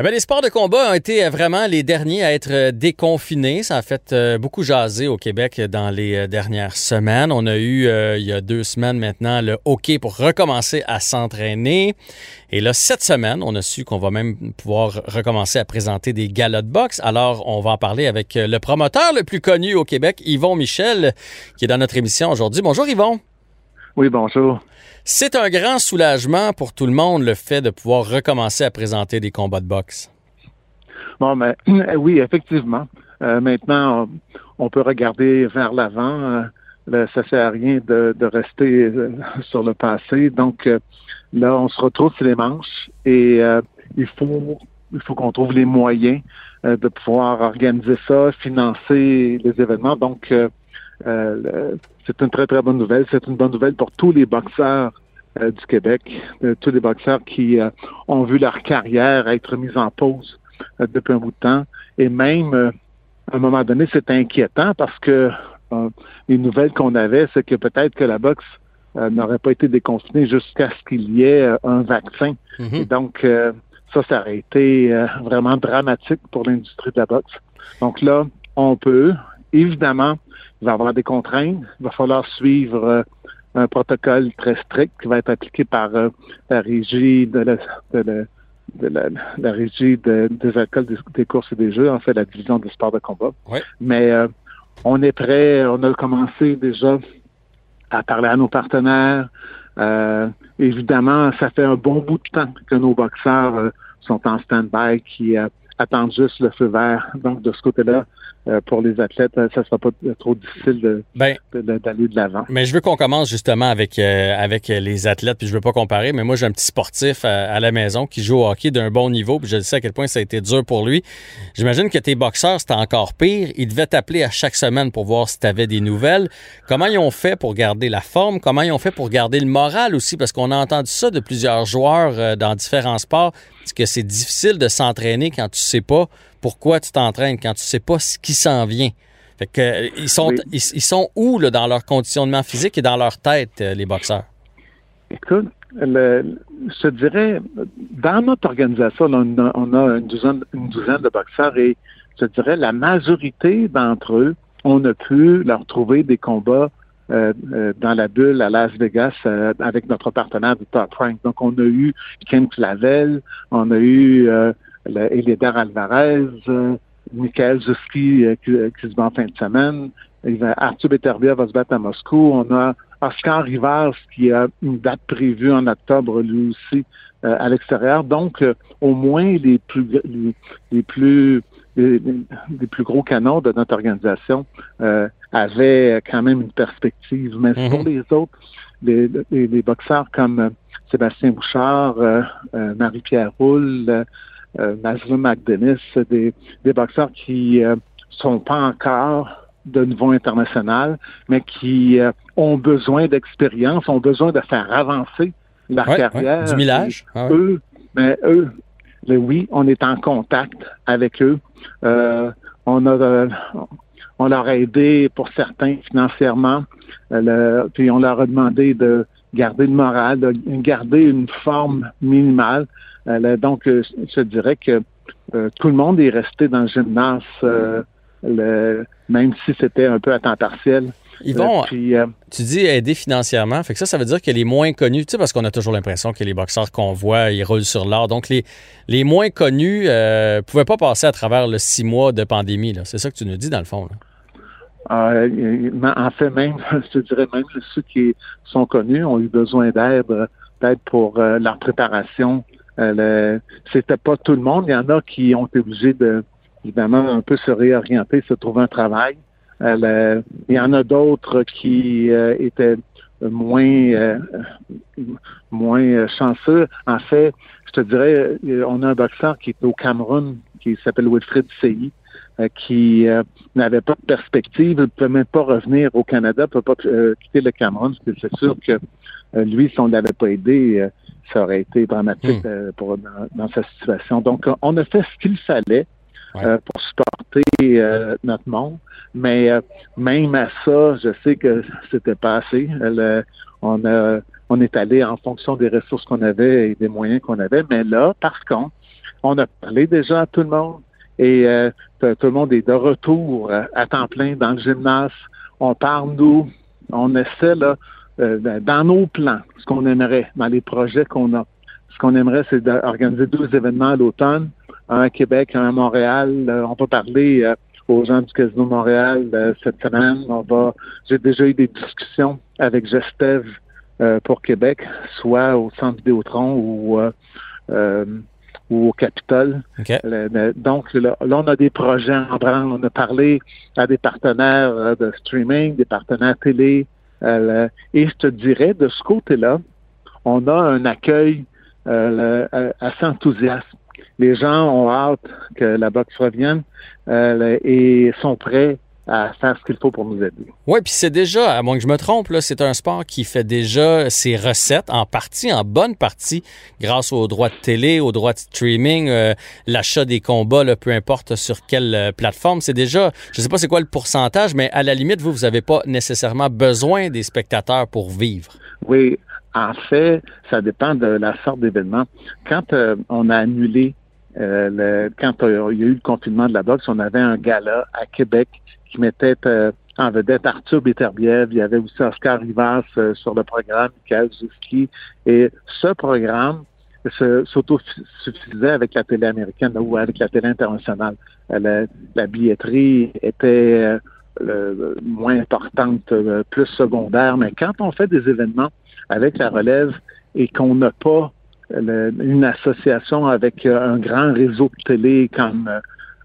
Eh les sports de combat ont été vraiment les derniers à être euh, déconfinés. Ça a fait euh, beaucoup jaser au Québec dans les euh, dernières semaines. On a eu, il y a deux semaines maintenant, le hockey pour recommencer à s'entraîner. Et là, cette semaine, on a su qu'on va même pouvoir recommencer à présenter des galas de boxe. Alors, on va en parler avec le promoteur le plus connu au Québec, Yvon Michel, qui est dans notre émission aujourd'hui. Bonjour, Yvon. Oui, bonjour. C'est un grand soulagement pour tout le monde, le fait de pouvoir recommencer à présenter des combats de boxe. Bon, mais oui, effectivement. Euh, maintenant, on, peut regarder vers l'avant. Euh, ça sert à rien de, rester euh, sur le passé. Donc, là, on se retrouve sur les manches et il faut il faut qu'on trouve les moyens de pouvoir organiser ça, financer les événements. Donc, c'est une très, très bonne nouvelle. C'est une bonne nouvelle pour tous les boxeurs euh, du Québec, euh, tous les boxeurs qui euh, ont vu leur carrière être mise en pause depuis un bout de temps. Et même, à un moment donné, c'est inquiétant parce que les nouvelles qu'on avait, c'est que peut-être que la boxe n'aurait pas été déconfinée jusqu'à ce qu'il y ait un vaccin. Mm-hmm. Et donc, ça, ça aurait été vraiment dramatique pour l'industrie de la boxe. Donc là, on peut, évidemment, il va y avoir des contraintes. Il va falloir suivre euh, un protocole très strict qui va être appliqué par euh, la régie de la, de la, régie des alcools des, courses et des jeux, en fait, la division du sport de combat. Mais euh, on est prêt, on a commencé déjà à parler à nos partenaires. évidemment, ça fait un bon bout de temps que nos boxeurs sont en stand-by, qui attendent juste le feu vert. Donc, de ce côté-là, euh, pour les athlètes, euh, ça ne sera pas trop difficile ben, d'aller de, l'avant. Mais je veux qu'on commence justement avec, euh, avec les athlètes, puis je veux pas comparer, mais moi j'ai un petit sportif à, la maison qui joue au hockey d'un bon niveau, puis je sais à quel point ça a été dur pour lui. J'imagine que tes boxeurs, c'était encore pire. Ils devaient t'appeler à chaque semaine pour voir si tu avais des nouvelles. Comment ils ont fait pour garder la forme? Comment ils ont fait pour garder le moral aussi? Parce qu'on a entendu ça de plusieurs joueurs dans différents sports, que c'est difficile de s'entraîner quand tu sais pas pourquoi tu t'entraînes quand tu sais pas ce qui s'en vient? Fait que, euh, ils, sont, ils, sont où là, dans leur conditionnement physique et dans leur tête, euh, les boxeurs? Écoute, je te dirais, dans notre organisation, on a, une, douzaine, une, douzaine, de boxeurs et je te dirais, la majorité d'entre eux, on a pu leur trouver des combats euh, dans la bulle à Las Vegas avec notre partenaire du Top Rank. Donc, on a eu Ken Clavel, on a eu Eliéder Alvarez, euh, Michael Zuski euh, euh, qui, se bat en fin de semaine. Arthur Beterbia va se battre à Moscou. On a Oscar Rivas qui a une date prévue en octobre lui aussi à l'extérieur. Donc, au moins les plus les, plus les, plus gros canons de notre organisation avaient quand même une perspective. Mais mm-hmm. pour les autres, les, les, boxeurs comme Sébastien Bouchard, Marie-Pierre Roule, euh, McDennis, des, des boxeurs qui euh, sont pas encore de niveau international, mais qui euh, ont besoin d'expérience, ont besoin de faire avancer leur carrière. du millage. Ah eux, mais eux, oui, on est en contact avec eux. Euh, on a on leur a aidé pour certains financièrement, puis on leur a demandé de garder le moral, de garder une forme minimale. Euh, donc, euh, je dirais que euh, tout le monde est resté dans le gymnase, même si c'était un peu à temps partiel. Yvon, tu dis aider financièrement. Fait que ça, ça veut dire que les moins connus, tu sais, parce qu'on a toujours l'impression que les boxeurs qu'on voit, ils roulent sur l'or. Donc, les, les moins connus ne pouvaient pas passer à travers le six mois de pandémie. C'est ça que tu nous dis, dans le fond. En fait, même, je dirais même ceux qui sont connus ont eu besoin d'aide, peut-être pour leur préparation euh, c'était pas tout le monde. Il y en a qui ont été obligés de, évidemment, un peu se réorienter, se trouver un travail. Euh, il y en a d'autres qui euh, étaient moins moins chanceux. En fait, je te dirais, on a un boxeur qui est au Cameroun, qui s'appelle Wilfred Seyi, qui n'avait pas de perspective, ne pouvait même pas revenir au Canada, ne peut pas quitter le Cameroun. C'est sûr que lui, si on ne l'avait pas aidé, ça aurait été dramatique hmm. euh, pour, dans, sa situation. Donc, on a fait ce qu'il fallait euh, pour supporter euh, notre monde, mais même à ça, je sais que c'était pas assez. on a on est allé en fonction des ressources qu'on avait et des moyens qu'on avait, mais là, par contre, on a parlé déjà à tout le monde et tout le monde est de retour à temps plein dans le gymnase. On parle, nous, on essaie là, dans nos plans, ce qu'on aimerait, dans les projets qu'on a. Ce qu'on aimerait, c'est d'organiser deux événements à l'automne, un à Québec, un à Montréal. on va parler aux gens du Casino Montréal cette semaine. On va, j'ai déjà eu des discussions avec Gestev euh, pour Québec, soit au Centre Vidéotron ou, euh, euh, ou au Capitole. donc là, on a des projets en branle. On a parlé à des partenaires de streaming, des partenaires télé. et je te dirais, de ce côté-là, on a un accueil assez enthousiaste. Les gens ont hâte que la boxe revienne et sont prêts à faire ce qu'il faut pour nous aider. Oui, puis c'est déjà, à moins que je me trompe, là, c'est un sport qui fait déjà ses recettes en partie, en bonne partie, grâce aux droits de télé, aux droits de streaming, euh, l'achat des combats, là, peu importe sur quelle euh, plateforme. C'est déjà, je ne sais pas c'est quoi le pourcentage, mais à la limite, vous, vous n'avez pas nécessairement besoin des spectateurs pour vivre. Oui, en fait, ça dépend de la sorte d'événement. Quand euh, on a annulé le, quand il y a eu le confinement de la boxe, on avait un gala à Québec qui mettait euh, en vedette Arthur Beterbiev. Il y avait aussi Oscar Rivas euh, sur le programme, Michael. Et ce programme s'autosuffisait avec la télé américaine ou avec la télé internationale. Euh, la, billetterie était moins importante, plus secondaire. Mais quand on fait des événements avec la relève et qu'on n'a pas une association avec un grand réseau de télé comme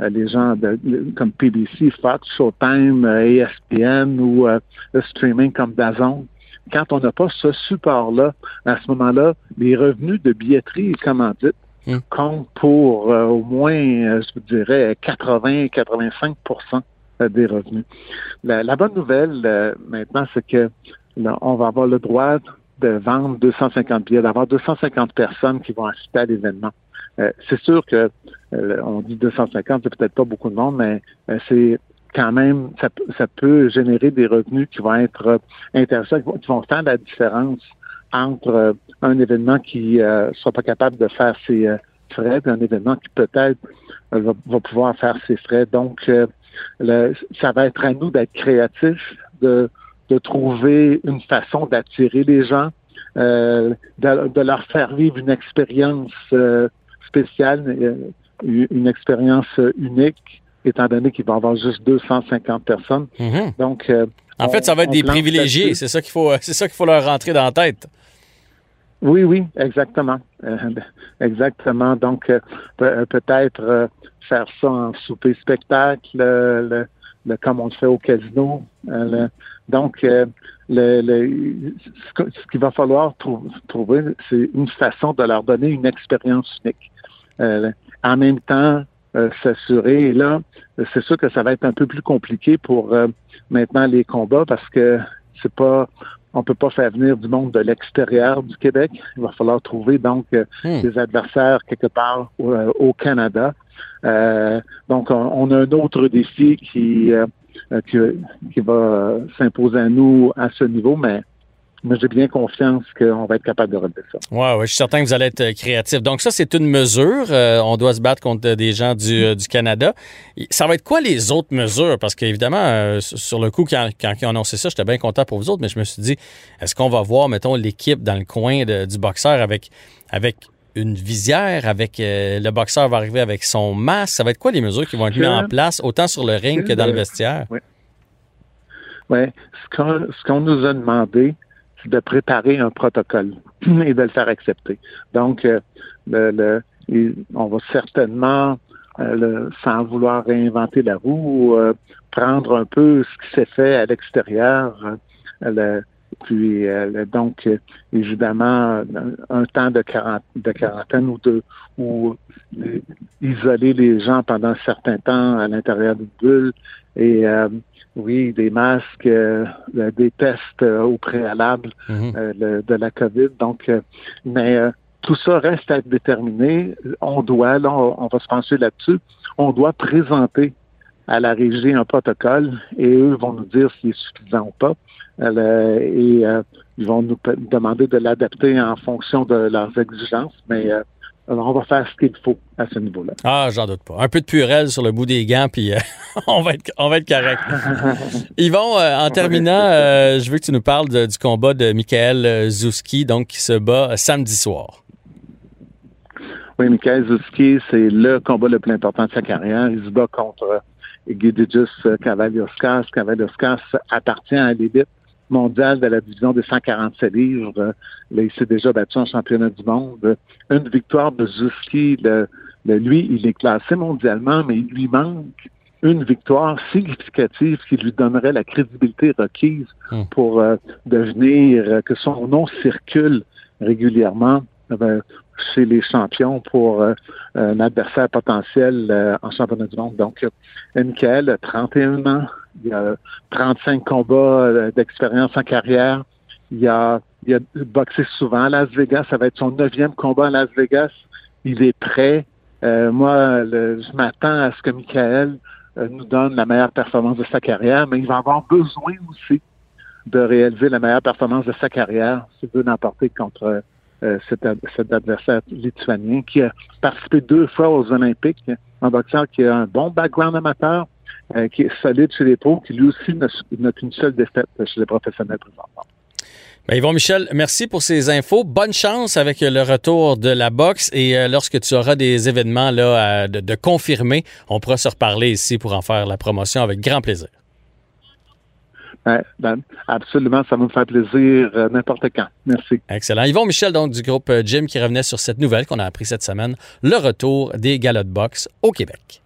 euh, les gens de, comme PBC, Fox, Showtime, ESPN euh, ou euh, le streaming comme Dazon. Quand on n'a pas ce support-là, à ce moment-là, les revenus de billetterie et commandite hmm. comptent pour au moins, je vous dirais, 80-85% des revenus. La, bonne nouvelle maintenant, c'est que on va avoir le droit de vendre 250 billets, d'avoir 250 personnes qui vont assister à l'événement. Euh, c'est sûr que euh, on dit 250, c'est peut-être pas beaucoup de monde, mais euh, c'est quand même, ça, ça, peut générer des revenus qui vont être intéressants, qui vont, faire la différence entre un événement qui ne sera pas capable de faire ses frais et un événement qui peut-être va, pouvoir faire ses frais. Donc, ça va être à nous d'être créatifs, de, de trouver une façon d'attirer les gens, de, de, leur faire vivre une expérience spéciale, euh, une expérience unique, étant donné qu'il va y avoir juste 250 personnes. Mhm. Donc, euh, en fait, ça va être des privilégiés. C'est ça qu'il faut, c'est ça qu'il faut leur rentrer dans la tête. Oui, oui, exactement, euh, exactement. Donc, peut-être faire ça en souper spectacle, comme on le fait au casino. donc, le, ce qu'il va falloir trouver, c'est une façon de leur donner une expérience unique. Euh, en même temps, euh, s'assurer. Et là, c'est sûr que ça va être un peu plus compliqué pour euh, maintenant les combats parce que c'est pas on peut pas faire venir du monde de l'extérieur du Québec. Il va falloir trouver donc hmm. des adversaires quelque part au, Canada. donc, on, a un autre défi qui euh, qui, va euh, s'imposer à nous à ce niveau, mais j'ai bien confiance qu'on va être capable de relever ça. Oui, ouais, je suis certain que vous allez être euh, créatif. Donc, ça, c'est une mesure. on doit se battre contre des gens du, Canada. Ça va être quoi les autres mesures? Parce qu'évidemment, sur le coup, quand, quand ils ont annoncé ça, j'étais bien content pour vous autres, mais je me suis dit, est-ce qu'on va voir, mettons, l'équipe dans le coin du boxeur avec, avec une visière avec euh, le boxeur va arriver avec son masque? Ça va être quoi les mesures qui vont être mises en place, autant sur le ring que dans le vestiaire? Oui. Ouais. Ce qu'on nous a demandé, de préparer un protocole et de le faire accepter. Donc, euh, le, on va certainement, euh, sans vouloir réinventer la roue, prendre un peu ce qui s'est fait à l'extérieur, puis euh, donc, euh, évidemment, un temps de, de quarantaine ou de ou euh, isoler les gens pendant un certain temps à l'intérieur d'une bulle et oui, des masques, des tests au préalable mm-hmm. de la COVID. Donc, mais tout ça reste à être déterminé. On doit, là, on, va se pencher là-dessus, on doit présenter à la régie un protocole et eux vont nous dire s'il est suffisant ou pas. Euh, et euh, ils vont nous demander de l'adapter en fonction de leurs exigences, mais euh, on va faire ce qu'il faut à ce niveau-là. Ah, j'en doute pas. Un peu de purelle sur le bout des gants, puis on, va être, on va être correct. Yvon, en terminant, je veux que tu nous parles du combat de Michael Zouski, donc qui se bat samedi soir. Oui, Michael Zouski, c'est le combat le plus important de sa carrière. Il se bat contre Egidijus Cavalioskas. Cavalioskas appartient à l'élite mondial de la division des 147 livres. il s'est déjà battu en championnat du monde. Une victoire de Zuski, le, lui, il est classé mondialement, mais il lui manque une victoire significative qui lui donnerait la crédibilité requise hmm. pour euh, devenir, euh, que son nom circule régulièrement euh, chez les champions pour un adversaire potentiel en championnat du monde. Donc, Michael, 31 ans, il a 35 combats euh, d'expérience en carrière. Il a, il a boxé souvent à Las Vegas. Ça va être son neuvième combat à Las Vegas. Il est prêt. Euh, moi, je m'attends à ce que Michael euh, nous donne la meilleure performance de sa carrière, mais il va avoir besoin aussi de réaliser la meilleure performance de sa carrière s'il veut l'emporter contre cet, cet, adversaire lituanien qui a participé deux fois aux Olympiques, un boxeur qui a un bon background amateur, euh, qui est solide chez les pros, qui lui aussi n'a qu'une seule défaite chez les professionnels présentement. Ben Yvon Michel, merci pour ces infos. Bonne chance avec le retour de la boxe et euh, lorsque tu auras des événements là, de, de confirmer, on pourra se reparler ici pour en faire la promotion avec grand plaisir. Ben, absolument, ça me fait plaisir euh, n'importe quand. Merci. Excellent. Yvon Michel, donc du groupe Jim, qui revenait sur cette nouvelle qu'on a appris cette semaine, le retour des galas de au Québec.